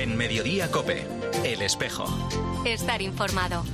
En Mediodía Cope, El Espejo. Estar informado.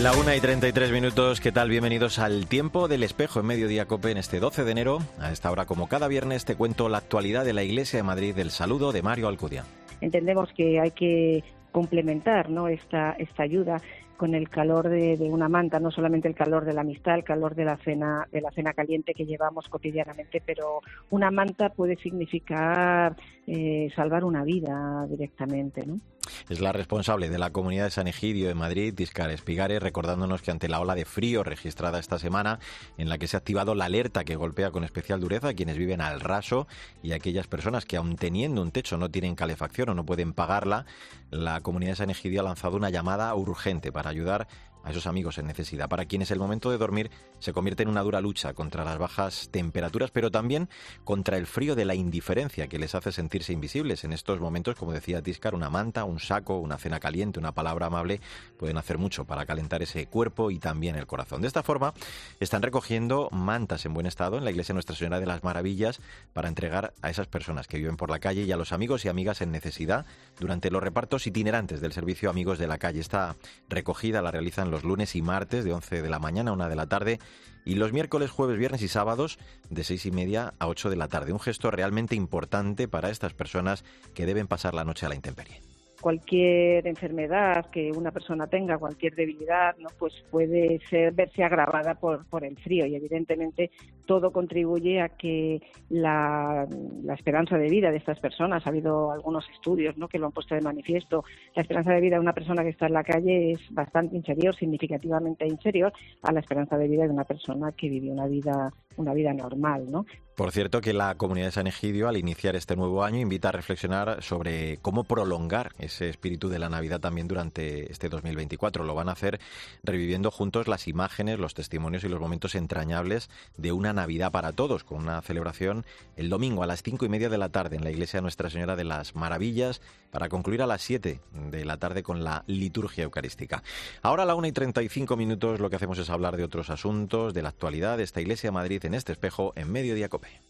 La una y 33 minutos, ¿qué tal? Bienvenidos al Tiempo del Espejo en Mediodía Cope en este 12 de enero. A esta hora, como cada viernes, te cuento la actualidad de la Iglesia de Madrid. El saludo de Mario Alcudia. Entendemos que hay que complementar ¿no? esta, esta ayuda con el calor de, una manta, no solamente el calor de la amistad, el calor de la cena, de la cena caliente que llevamos cotidianamente, pero una manta puede significar eh, salvar una vida directamente, ¿no? Es la responsable de la comunidad de San Egidio de Madrid, Discar Espigare, recordándonos que ante la ola de frío registrada esta semana, en la que se ha activado la alerta que golpea con especial dureza a quienes viven al raso y a aquellas personas que aun teniendo un techo no tienen calefacción o no pueden pagarla, la comunidad de San Egidio ha lanzado una llamada urgente para ayudar a esos amigos en necesidad, para quienes el momento de dormir se convierte en una dura lucha contra las bajas temperaturas, pero también contra el frío de la indiferencia que les hace sentirse invisibles. En estos momentos, como decía Tiscar, una manta, un saco, una cena caliente, una palabra amable pueden hacer mucho para calentar ese cuerpo y también el corazón. De esta forma, están recogiendo mantas en buen estado en la iglesia Nuestra Señora de las Maravillas para entregar a esas personas que viven por la calle y a los amigos y amigas en necesidad durante los repartos itinerantes del servicio Amigos de la Calle. Esta recogida la realizan los los lunes y martes de 11 de la mañana a 1 de la tarde y los miércoles, jueves, viernes y sábados de 6 y media a 8 de la tarde. Un gesto realmente importante para estas personas que deben pasar la noche a la intemperie cualquier enfermedad que una persona tenga, cualquier debilidad, ¿no? pues puede verse agravada por el frío y evidentemente todo contribuye a que la, esperanza de vida de estas personas, ha habido algunos estudios ¿no? que lo han puesto de manifiesto, la esperanza de vida de una persona que está en la calle es bastante inferior, significativamente inferior a la esperanza de vida de una persona que vive una vida una vida normal, ¿no? Por cierto, que la comunidad de San Egidio, al iniciar este nuevo año, invita a reflexionar sobre cómo prolongar ese espíritu de la Navidad también durante este 2024. Lo van a hacer reviviendo juntos las imágenes, los testimonios y los momentos entrañables de una Navidad para todos, con una celebración el domingo a las cinco y media de la tarde en la iglesia Nuestra Señora de las Maravillas, para concluir a las siete de la tarde con la liturgia eucarística. Ahora a la una y treinta y cinco minutos lo que hacemos es hablar de otros asuntos, de la actualidad de esta iglesia de Madrid en este espejo en Mediodía Cope.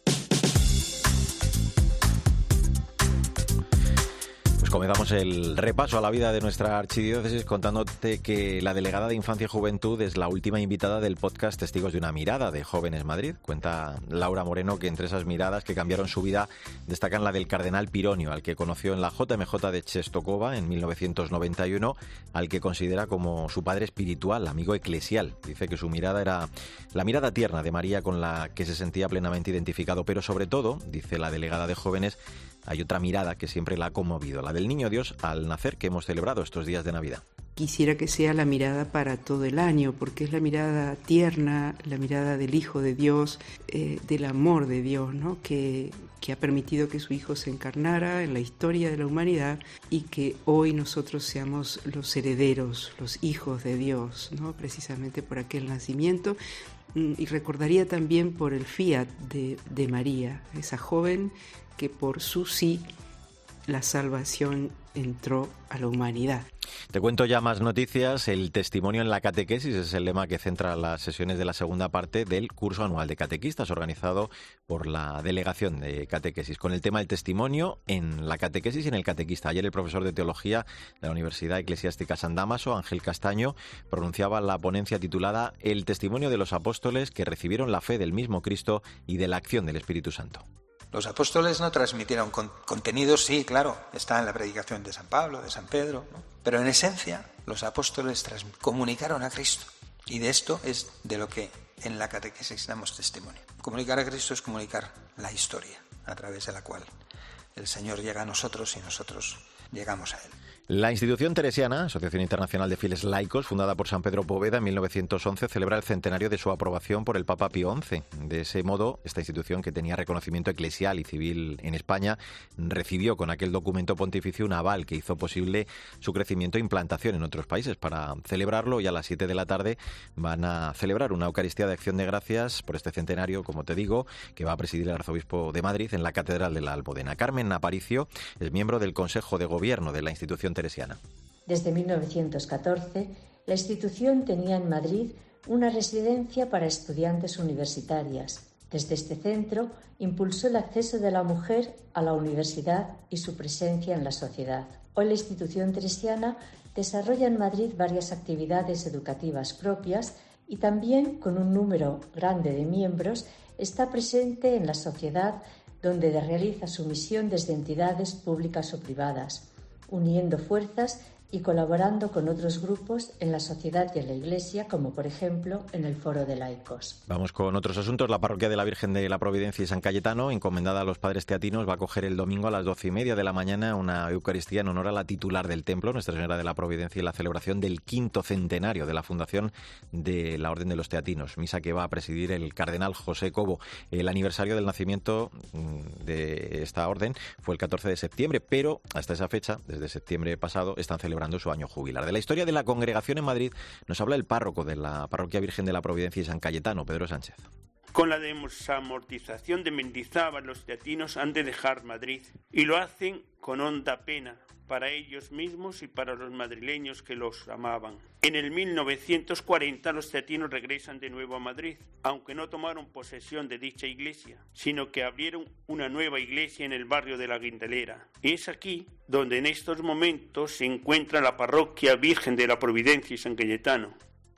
Pues comenzamos el repaso a la vida de nuestra archidiócesis contándote que la delegada de Infancia y Juventud es la última invitada del podcast Testigos de una mirada de Jóvenes Madrid. Cuenta Laura Moreno que entre esas miradas que cambiaron su vida destacan la del cardenal Pironio, al que conoció en la JMJ de Chestokova en 1991, al que considera como su padre espiritual, amigo eclesial. Dice que su mirada era la mirada tierna de María con la que se sentía plenamente identificado, pero sobre todo, dice la delegada de jóvenes, hay otra mirada que siempre la ha conmovido, la del Niño Dios al nacer que hemos celebrado estos días de Navidad. Quisiera que sea la mirada para todo el año, porque es la mirada tierna, la mirada del Hijo de Dios, eh, del amor de Dios, ¿no? que, que ha permitido que su Hijo se encarnara en la historia de la humanidad y que hoy nosotros seamos los herederos, los hijos de Dios, ¿no? precisamente por aquel nacimiento mm, y recordaría también por el fiat de, de María, esa joven que por su sí la salvación entró a la humanidad. Te cuento ya más noticias. El testimonio en la catequesis es el lema que centra las sesiones de la segunda parte del curso anual de catequistas organizado por la delegación de catequesis, con el tema del testimonio en la catequesis y en el catequista. Ayer el profesor de teología de la Universidad Eclesiástica San Damaso, Ángel Castaño, pronunciaba la ponencia titulada El testimonio de los apóstoles que recibieron la fe del mismo Cristo y de la acción del Espíritu Santo. Los apóstoles no transmitieron contenidos, sí, claro, está en la predicación de San Pablo, de San Pedro, pero en esencia los apóstoles comunicaron a Cristo. Y de esto es de lo que en la catequesis damos testimonio. Comunicar a Cristo es comunicar la historia a través de la cual el Señor llega a nosotros y nosotros llegamos a Él. La institución teresiana, Asociación Internacional de Fieles Laicos, fundada por San Pedro Poveda en 1911, celebra el centenario de su aprobación por el Papa Pío XI. De ese modo, esta institución, que tenía reconocimiento eclesial y civil en España, recibió con aquel documento pontificio un aval que hizo posible su crecimiento e implantación en otros países. Para celebrarlo, y a las 7 de la tarde van a celebrar una Eucaristía de Acción de Gracias por este centenario, como te digo, que va a presidir el Arzobispo de Madrid en la Catedral de la Almudena. Carmen Aparicio es miembro del Consejo de Gobierno de la institución desde 1914, la institución tenía en Madrid una residencia para estudiantes universitarias. Desde este centro impulsó el acceso de la mujer a la universidad y su presencia en la sociedad. Hoy la institución teresiana desarrolla en Madrid varias actividades educativas propias y también con un número grande de miembros está presente en la sociedad donde realiza su misión desde entidades públicas o privadas, uniendo fuerzas y colaborando con otros grupos en la sociedad y en la Iglesia, como por ejemplo en el Foro de Laicos. Vamos con otros asuntos. La parroquia de la Virgen de la Providencia y San Cayetano, encomendada a los padres teatinos, va a coger el domingo a las doce y media de la mañana una Eucaristía en honor a la titular del templo, Nuestra Señora de la Providencia, y la celebración del quinto centenario de la fundación de la Orden de los Teatinos, misa que va a presidir el cardenal José Cobo. El aniversario del nacimiento mm, de esta orden fue el 14 de septiembre, pero hasta esa fecha, desde septiembre pasado, están celebrando su año jubilar. De la historia de la congregación en Madrid nos habla el párroco de la Parroquia Virgen de la Providencia y San Cayetano, Pedro Sánchez. Con la desamortización de Mendizábal, los teatinos han de dejar Madrid y lo hacen con honda pena para ellos mismos y para los madrileños que los amaban. En el 1940 los teatinos regresan de nuevo a Madrid, aunque no tomaron posesión de dicha iglesia, sino que abrieron una nueva iglesia en el barrio de la Guindalera. Es aquí donde en estos momentos se encuentra la parroquia Virgen de la Providencia y San Cayetano,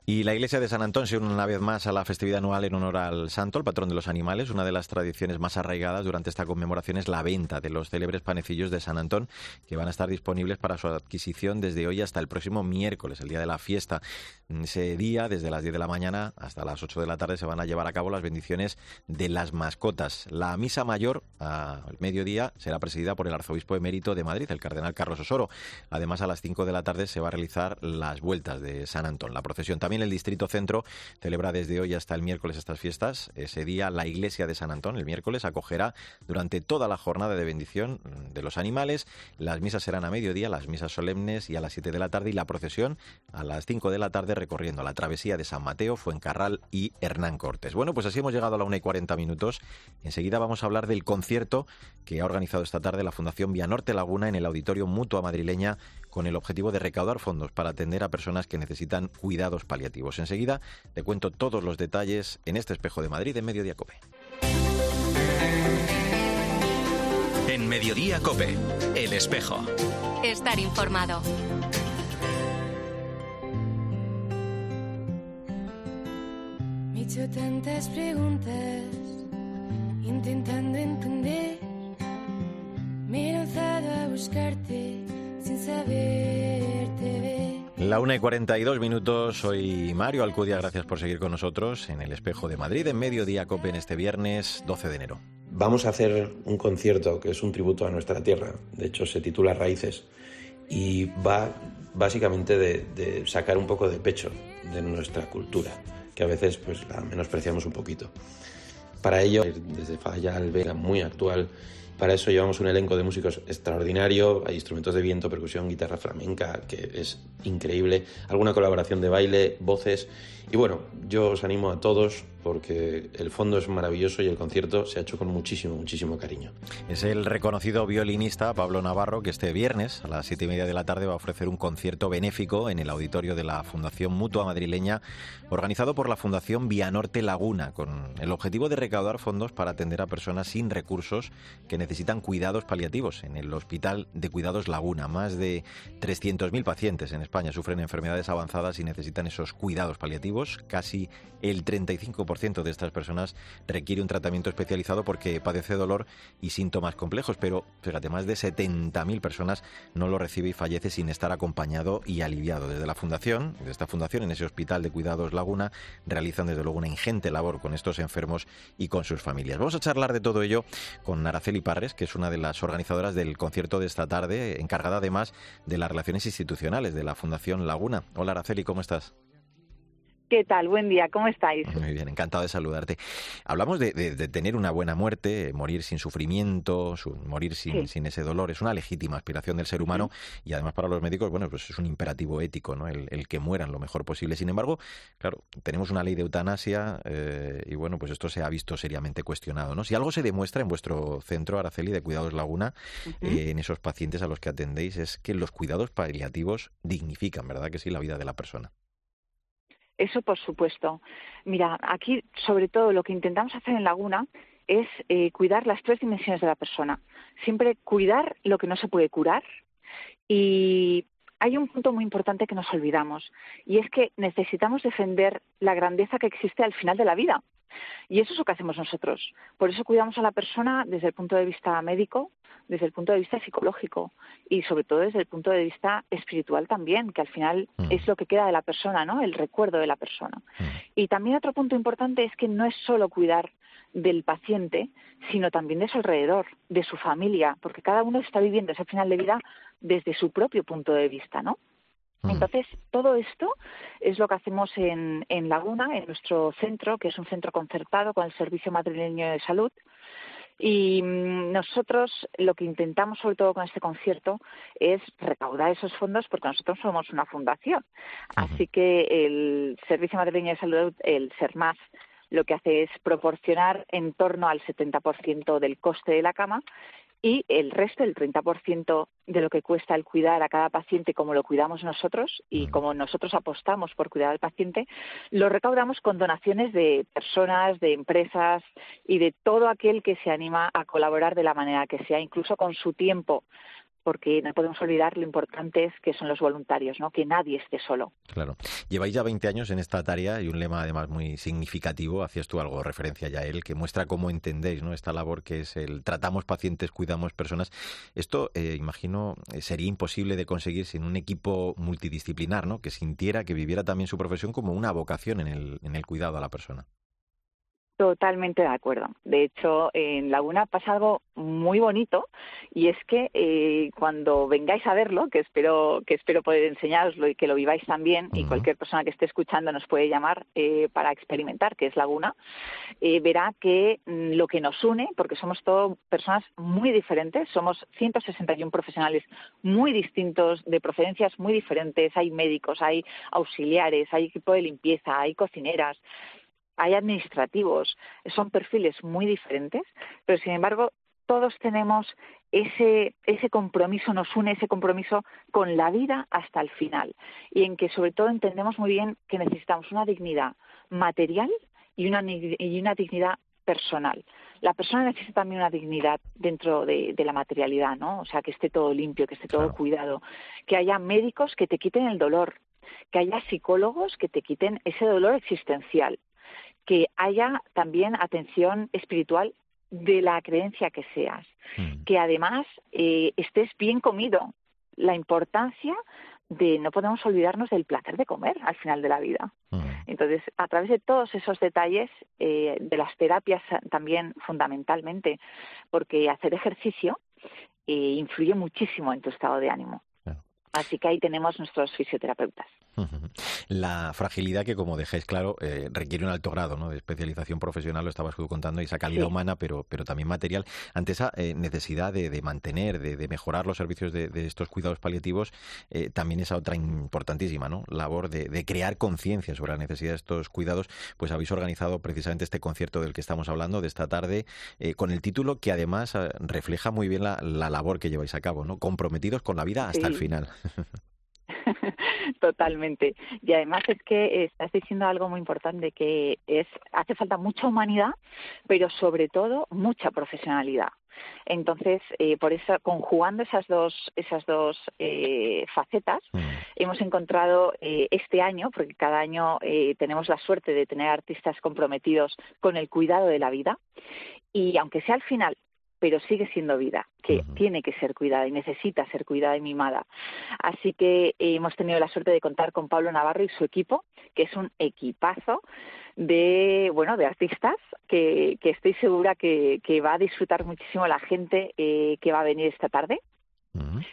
y la iglesia de San Antón se une una vez más a la festividad anual en honor al santo, el patrón de los animales. Una de las tradiciones más arraigadas durante esta conmemoración es la venta de los célebres panecillos de San Antón, que van a estar disponibles para su adquisición desde hoy hasta el próximo miércoles, el día de la fiesta. Ese día, desde las 10 de la mañana hasta las 8 de la tarde, se van a llevar a cabo las bendiciones de las mascotas. La misa mayor, al mediodía, será presidida por el arzobispo emérito de Madrid, el cardenal Carlos Osoro. Además, a las 5 de la tarde se va a realizar las vueltas de San Antón. La procesión también el Distrito Centro celebra desde hoy hasta el miércoles estas fiestas. Ese día la iglesia de San Antón, el miércoles, acogerá durante toda la jornada de bendición de los animales. Las misas serán a mediodía, las misas solemnes y a las 7 de la tarde y la procesión a las 5 de la tarde recorriendo la travesía de San Mateo, Fuencarral y Hernán Cortés. Bueno, pues así hemos llegado a la 1 y 40 minutos. Enseguida vamos a hablar del concierto que ha organizado esta tarde la Fundación Vianorte Laguna en el Auditorio Mutua Madrileña con el objetivo de recaudar fondos para atender a personas que necesitan cuidados paliativos. Enseguida te cuento todos los detalles en este espejo de Madrid en Mediodía Cope. En Mediodía Cope, el espejo. Estar informado. Me he hecho tantas preguntas, intentando entender. Me he lanzado a buscarte la 1 y 42 minutos, soy Mario Alcudia, gracias por seguir con nosotros en el Espejo de Madrid en Mediodía Cope en este viernes 12 de enero. Vamos a hacer un concierto que es un tributo a nuestra tierra, de hecho se titula Raíces y va básicamente de, sacar un poco de pecho de nuestra cultura, que a veces pues la menospreciamos un poquito. Para ello, desde Falla al Vega, muy actual, para eso llevamos un elenco de músicos extraordinario, hay instrumentos de viento, percusión, guitarra flamenca, que es increíble, alguna colaboración de baile, voces. Y bueno, yo os animo a todos porque el fondo es maravilloso y el concierto se ha hecho con muchísimo, muchísimo cariño. Es el reconocido violinista Pablo Navarro que este viernes a las siete y media de la tarde va a ofrecer un concierto benéfico en el auditorio de la Fundación Mutua Madrileña, organizado por la Fundación Vianorte Laguna, con el objetivo de recaudar fondos para atender a personas sin recursos que necesitan cuidados paliativos en el Hospital de Cuidados Laguna. Más de 300.000 pacientes en España sufren enfermedades avanzadas y necesitan esos cuidados paliativos. Casi el 35% de estas personas requiere un tratamiento especializado porque padece dolor y síntomas complejos, pero fíjate, más de 70.000 personas no lo recibe y fallece sin estar acompañado y aliviado. Desde la fundación, de esta fundación, en ese hospital de cuidados Laguna, realizan desde luego una ingente labor con estos enfermos y con sus familias. Vamos a charlar de todo ello con Araceli Parres, que es una de las organizadoras del concierto de esta tarde, encargada además de las relaciones institucionales de la Fundación Laguna. Hola Araceli, ¿cómo estás? ¿Qué tal? Buen día, ¿cómo estáis? Muy bien, encantado de saludarte. Hablamos de, tener una buena muerte, morir sin sufrimiento, morir sin, sin, ese dolor. Es una legítima aspiración del ser humano y además para los médicos, bueno, pues es un imperativo ético, ¿no? El, que mueran lo mejor posible. Sin embargo, claro, tenemos una ley de eutanasia eh, y bueno, pues esto se ha visto seriamente cuestionado, ¿no? Si algo se demuestra en vuestro centro, Araceli, de Cuidados Laguna, eh, en esos pacientes a los que atendéis, es que los cuidados paliativos dignifican, ¿verdad que sí, la vida de la persona? Eso por supuesto. Mira, aquí sobre todo lo que intentamos hacer en Laguna es eh, cuidar las tres dimensiones de la persona. Siempre cuidar lo que no se puede curar y hay un punto muy importante que nos olvidamos y es que necesitamos defender la grandeza que existe al final de la vida. Y eso es lo que hacemos nosotros. Por eso cuidamos a la persona desde el punto de vista médico, desde el punto de vista psicológico y sobre todo desde el punto de vista espiritual también, que al final mm. es lo que queda de la persona, ¿no? El recuerdo de la persona. Mm. Y también otro punto importante es que no es solo cuidar del paciente, sino también de su alrededor, de su familia, porque cada uno está viviendo ese final de vida desde su propio punto de vista, ¿no? Mm. Entonces, todo esto es lo que hacemos en, en, Laguna, en nuestro centro, que es un centro concertado con el Servicio Madrileño de Salud. Y mm, nosotros lo que intentamos, sobre todo con este concierto, es recaudar esos fondos porque nosotros somos una fundación. Así que el Servicio Madrileño de Salud, el SERMAS, lo que hace es proporcionar en torno al 70% del coste de la cama y el resto, el 30% de lo que cuesta el cuidar a cada paciente como lo cuidamos nosotros y como nosotros apostamos por cuidar al paciente, lo recaudamos con donaciones de personas, de empresas y de todo aquel que se anima a colaborar de la manera que sea, incluso con su tiempo porque no podemos olvidar lo importante es que son los voluntarios, ¿no? que nadie esté solo. Claro. Lleváis ya 20 años en esta tarea y un lema además muy significativo, hacías tú algo referencia ya él, que muestra cómo entendéis ¿no? esta labor que es el tratamos pacientes, cuidamos personas. Esto, eh, imagino, eh, sería imposible de conseguir sin un equipo multidisciplinar, ¿no? que sintiera, que viviera también su profesión como una vocación en el, en el cuidado a la persona. Totalmente de acuerdo. De hecho, en Laguna pasa algo muy bonito y es que eh, cuando vengáis a verlo, que espero que espero poder enseñaroslo y que lo viváis también, y cualquier persona que esté escuchando nos puede llamar eh, para experimentar, que es Laguna, eh, verá que mm, lo que nos une, porque somos todas personas muy diferentes, somos 161 profesionales muy distintos, de procedencias muy diferentes, hay médicos, hay auxiliares, hay equipo de limpieza, hay cocineras, hay administrativos, son perfiles muy diferentes, pero sin embargo todos tenemos ese, ese compromiso, nos une ese compromiso con la vida hasta el final y en que sobre todo entendemos muy bien que necesitamos una dignidad material y una, y una dignidad personal. La persona necesita también una dignidad dentro de, la materialidad, ¿no? O sea, que esté todo limpio, que esté todo cuidado, que haya médicos que te quiten el dolor, que haya psicólogos que te quiten ese dolor existencial, que haya también atención espiritual de la creencia que seas, mm. que además eh, estés bien comido. La importancia de no podemos olvidarnos del placer de comer al final de la vida. Mm. Entonces, a través de todos esos detalles, eh, de las terapias también fundamentalmente, porque hacer ejercicio eh, influye muchísimo en tu estado de ánimo. Así que ahí tenemos nuestros fisioterapeutas. La fragilidad que, como dejáis claro, eh, requiere un alto grado ¿no? de especialización profesional, lo estabas contando, y esa calidad humana, pero, pero también material. Ante esa eh, necesidad de, mantener, de, mejorar los servicios de, estos cuidados paliativos, eh, también esa otra importantísima ¿no? labor de, crear conciencia sobre la necesidad de estos cuidados, pues habéis organizado precisamente este concierto del que estamos hablando de esta tarde, con el título que además refleja muy bien la, labor que lleváis a cabo, ¿no? comprometidos con la vida hasta el final. Totalmente. Y además es que estás diciendo algo muy importante, que es hace falta mucha humanidad, pero sobre todo mucha profesionalidad. Entonces, eh, por eso, conjugando esas dos, esas dos eh, facetas, mm. hemos encontrado eh, este año, porque cada año tenemos la suerte de tener artistas comprometidos con el cuidado de la vida, y aunque sea al final pero sigue siendo vida, que tiene que ser cuidada y necesita ser cuidada y mimada. Así que hemos tenido la suerte de contar con Pablo Navarro y su equipo, que es un equipazo de bueno de artistas que, estoy segura que, va a disfrutar muchísimo la gente eh, que va a venir esta tarde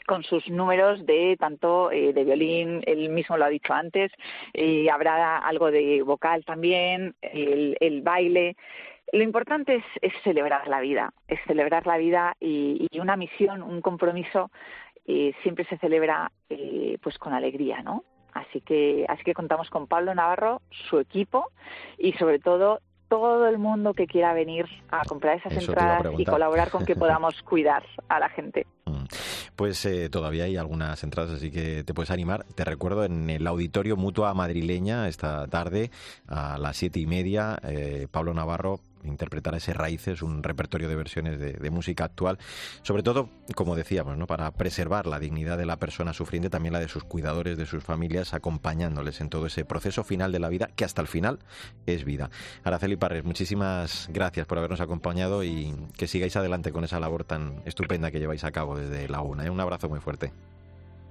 con sus números de tanto eh, de violín, él mismo lo ha dicho antes, eh, habrá algo de vocal también, el, el baile, lo importante es, celebrar la vida, es celebrar la vida y, una misión, un compromiso eh, siempre se celebra eh, pues con alegría, ¿no? Así que, así que contamos con Pablo Navarro, su equipo y sobre todo todo el mundo que quiera venir a comprar esas entradas y colaborar con que podamos cuidar a la gente. Mm. Pues eh, todavía hay algunas entradas, así que te puedes animar. Te recuerdo en el auditorio Mutua Madrileña esta tarde a las siete y media, eh, Pablo Navarro interpretar ese Raíces, un repertorio de versiones de, música actual, sobre todo, como decíamos, ¿no? para preservar la dignidad de la persona sufriente, también la de sus cuidadores, de sus familias, acompañándoles en todo ese proceso final de la vida, que hasta el final es vida. Araceli Parres, muchísimas gracias por habernos acompañado y que sigáis adelante con esa labor tan estupenda que lleváis a cabo desde la UNA. ¿eh? Un abrazo muy fuerte.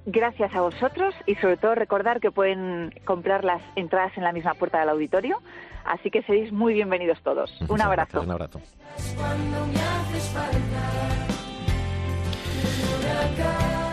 Gracias a vosotros y sobre todo recordar que pueden comprar las entradas en la misma puerta del auditorio Así que seréis muy bienvenidos todos. un abrazo. un abrazo.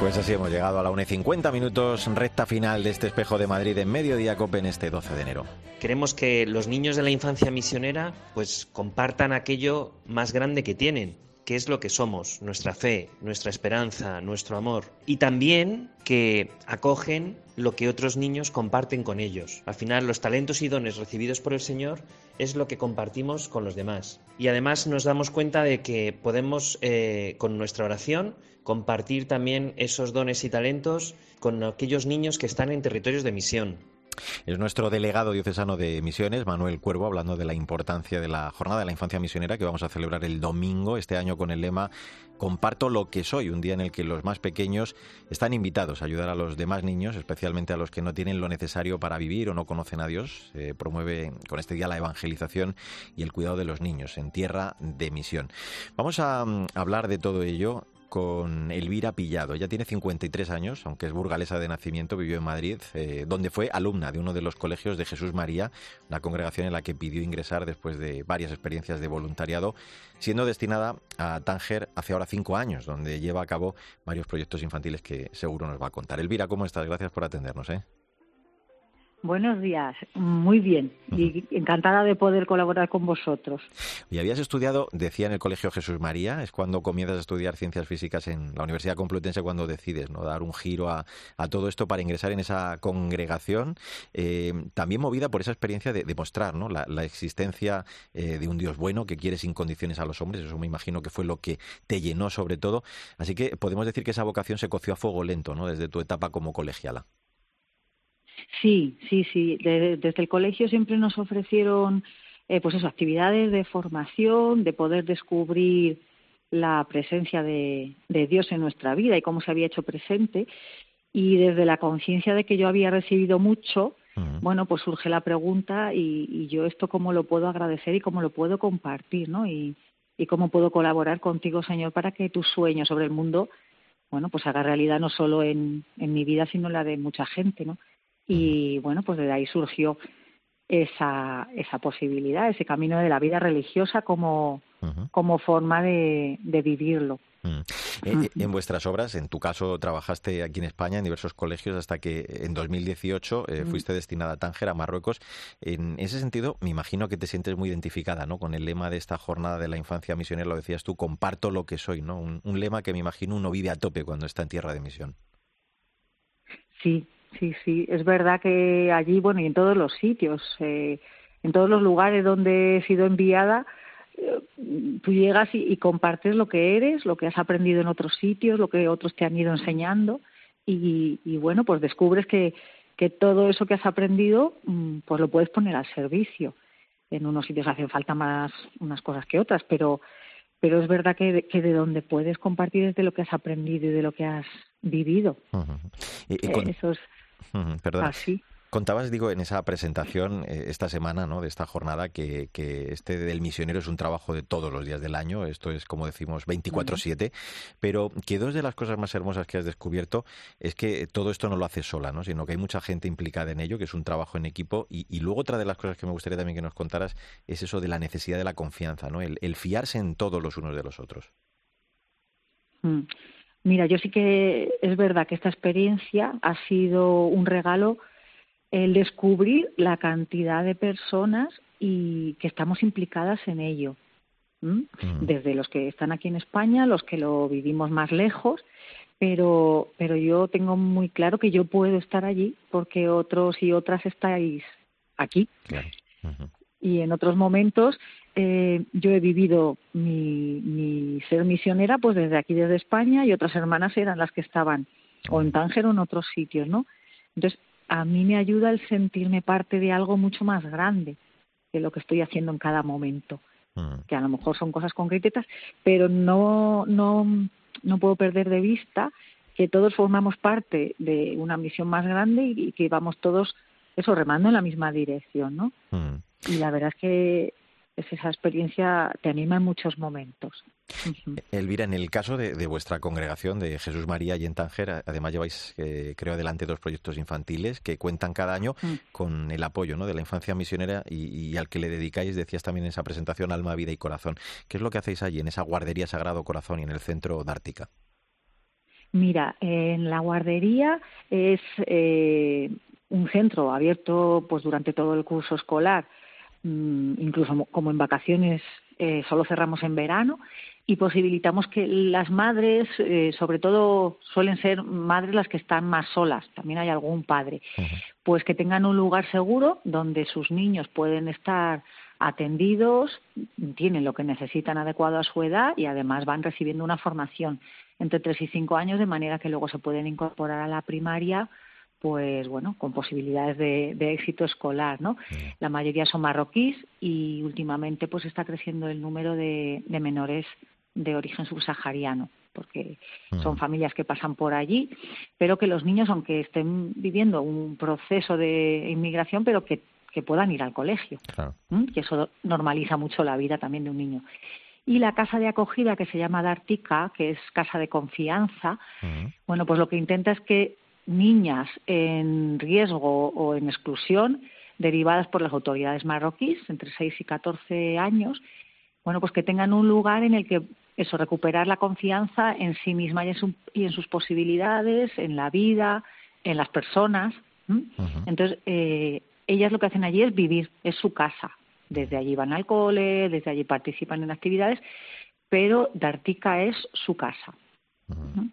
Pues así hemos llegado a la 1 y 50 minutos, recta final de este espejo de Madrid en Mediodía Cope en este 12 de enero. Queremos que los niños de la infancia misionera pues compartan aquello más grande que tienen, qué es lo que somos, nuestra fe, nuestra esperanza, nuestro amor. Y también que acogen lo que otros niños comparten con ellos. Al final, los talentos y dones recibidos por el Señor es lo que compartimos con los demás. Y además nos damos cuenta de que podemos, eh, con nuestra oración, compartir también esos dones y talentos con aquellos niños que están en territorios de misión. Es nuestro delegado diocesano de misiones, Manuel Cuervo, hablando de la importancia de la Jornada de la Infancia Misionera que vamos a celebrar el domingo, este año con el lema Comparto lo que soy, un día en el que los más pequeños están invitados a ayudar a los demás niños, especialmente a los que no tienen lo necesario para vivir o no conocen a Dios. Se promueve con este día la evangelización y el cuidado de los niños en tierra de misión. Vamos a mm, hablar de todo ello con Elvira Pillado. Ella tiene 53 años, aunque es burgalesa de nacimiento, vivió en Madrid, eh, donde fue alumna de uno de los colegios de Jesús María, la congregación en la que pidió ingresar después de varias experiencias de voluntariado, siendo destinada a Tánger hace ahora cinco años, donde lleva a cabo varios proyectos infantiles que seguro nos va a contar. Elvira, ¿cómo estás? Gracias por atendernos. ¿eh? Buenos días, muy bien y encantada de poder colaborar con vosotros. Y habías estudiado, decía en el Colegio Jesús María, es cuando comienzas a estudiar ciencias físicas en la Universidad Complutense cuando decides no dar un giro a, todo esto para ingresar en esa congregación, eh, también movida por esa experiencia de demostrar ¿no? la, existencia eh, de un Dios bueno que quiere sin condiciones a los hombres, eso me imagino que fue lo que te llenó sobre todo, así que podemos decir que esa vocación se coció a fuego lento ¿no? desde tu etapa como colegiala. Sí, sí, sí. desde el colegio siempre nos ofrecieron, eh, pues eso, actividades de formación, de poder descubrir la presencia de, Dios en nuestra vida y cómo se había hecho presente. Y desde la conciencia de que yo había recibido mucho, bueno, pues surge la pregunta y, yo esto cómo lo puedo agradecer y cómo lo puedo compartir, ¿no? Y, y cómo puedo colaborar contigo, Señor, para que tu sueño sobre el mundo, bueno, pues haga realidad no solo en, en mi vida, sino en la de mucha gente, ¿no? Y bueno, pues de ahí surgió esa, esa posibilidad, ese camino de la vida religiosa como, como forma de, de vivirlo. Mm. Eh, eh, en vuestras obras, en tu caso, trabajaste aquí en España en diversos colegios hasta que en 2018 eh, fuiste destinada a Tánger, a Marruecos. En ese sentido, me imagino que te sientes muy identificada ¿no? con el lema de esta jornada de la infancia misionera, lo decías tú, comparto lo que soy, ¿no? un, un lema que me imagino uno vive a tope cuando está en tierra de misión. Sí, sí, sí. Es verdad que allí, bueno, y en todos los sitios, eh, en todos los lugares donde he sido enviada, eh, tú llegas y, compartes lo que eres, lo que has aprendido en otros sitios, lo que otros te han ido enseñando y, y bueno, pues descubres que, que todo eso que has aprendido, mm, pues lo puedes poner al servicio. En unos sitios hacen falta más unas cosas que otras, pero pero es verdad que, que de donde puedes compartir es de lo que has aprendido y de lo que has vivido. y, Eso es así. Contabas, digo, en esa presentación eh, esta semana, ¿no? De esta jornada que, que, este del misionero es un trabajo de todos los días del año. Esto es, como decimos, 24/7. Pero que dos de las cosas más hermosas que has descubierto es que todo esto no lo haces sola, ¿no? Sino que hay mucha gente implicada en ello, que es un trabajo en equipo. Y, luego otra de las cosas que me gustaría también que nos contaras es eso de la necesidad de la confianza, ¿no? El, fiarse en todos los unos de los otros. Mm. Mira, yo sí que es verdad que esta experiencia ha sido un regalo el descubrir la cantidad de personas y que estamos implicadas en ello. Mm. Desde los que están aquí en España, los que lo vivimos más lejos, pero, pero yo tengo muy claro que yo puedo estar allí porque otros y otras estáis aquí. Y en otros momentos eh, yo he vivido mi, mi ser misionera pues desde aquí, desde España, y otras hermanas eran las que estaban o en Tánger o en otros sitios, ¿no? Entonces, a mí me ayuda el sentirme parte de algo mucho más grande que lo que estoy haciendo en cada momento. Mm. Que a lo mejor son cosas concretas, pero no, no, no puedo perder de vista que todos formamos parte de una misión más grande y, que vamos todos, eso, remando en la misma dirección, ¿no? Mm. Y la verdad es que es esa experiencia te anima en muchos momentos. Elvira, en el caso de, vuestra congregación de Jesús María y en Tánger, además lleváis, eh, creo, adelante dos proyectos infantiles que cuentan cada año mm. con el apoyo ¿no? de la infancia misionera y, al que le dedicáis, decías también en esa presentación, Alma, Vida y Corazón. ¿Qué es lo que hacéis allí, en esa guardería Sagrado Corazón y en el centro Dártica? Mira, en la guardería es eh, un centro abierto pues durante todo el curso escolar, incluso como en vacaciones eh, solo cerramos en verano y posibilitamos que las madres, eh, sobre todo suelen ser madres las que están más solas, también hay algún padre, pues que tengan un lugar seguro donde sus niños pueden estar atendidos, tienen lo que necesitan adecuado a su edad y además van recibiendo una formación entre tres y cinco años de manera que luego se pueden incorporar a la primaria pues bueno, con posibilidades de, éxito escolar, ¿no? La mayoría son marroquíes y últimamente pues está creciendo el número de, menores de origen subsahariano, porque son familias que pasan por allí, pero que los niños, aunque estén viviendo un proceso de inmigración, pero que, puedan ir al colegio, que eso normaliza mucho la vida también de un niño. Y la casa de acogida que se llama Dartica, que es casa de confianza, bueno, pues lo que intenta es que niñas en riesgo o en exclusión derivadas por las autoridades marroquíes entre 6 y 14 años, bueno, pues que tengan un lugar en el que eso, recuperar la confianza en sí misma y en, sus posibilidades, en la vida, en las personas. Entonces, eh, ellas lo que hacen allí es vivir, es su casa. Desde allí van al cole, desde allí participan en actividades, pero Dartica es su casa.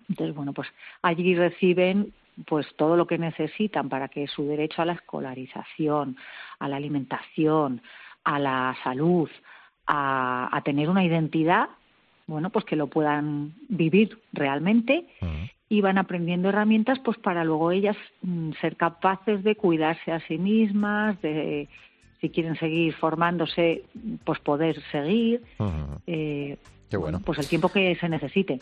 Entonces, bueno, pues allí reciben pues todo lo que necesitan para que su derecho a la escolarización, a la alimentación, a la salud, a, tener una identidad, bueno, pues que lo puedan vivir realmente y van aprendiendo herramientas pues para luego ellas mm, ser capaces de cuidarse a sí mismas, de si quieren seguir formándose, pues poder seguir. Qué bueno. Pues el tiempo que se necesite.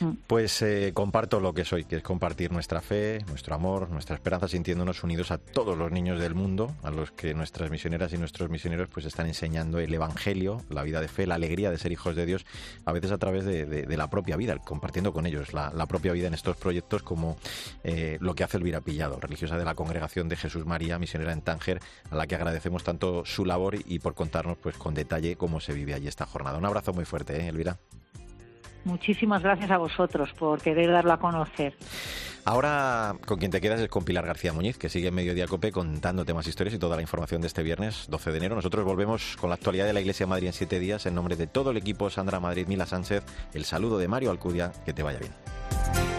Mm. Pues eh, comparto lo que soy, que es compartir nuestra fe, nuestro amor, nuestra esperanza, sintiéndonos unidos a todos los niños del mundo, a los que nuestras misioneras y nuestros misioneros pues están enseñando el Evangelio, la vida de fe, la alegría de ser hijos de Dios, a veces a través de, la propia vida, compartiendo con ellos la, propia vida en estos proyectos como eh, lo que hace Elvira Pillado, religiosa de la Congregación de Jesús María, misionera en Tánger, a la que agradecemos tanto su labor y, por contarnos pues con detalle cómo se vive allí esta jornada. Un abrazo muy fuerte, ¿eh? Muchísimas gracias a vosotros por querer darlo a conocer. Ahora con quien te quedas es con Pilar García Muñiz, que sigue en Mediodía Cope contando temas historias y toda la información de este viernes 12 de enero. Nosotros volvemos con la actualidad de la Iglesia de Madrid en siete días. En nombre de todo el equipo, Sandra Madrid, Mila Sánchez, el saludo de Mario Alcudia, que te vaya bien.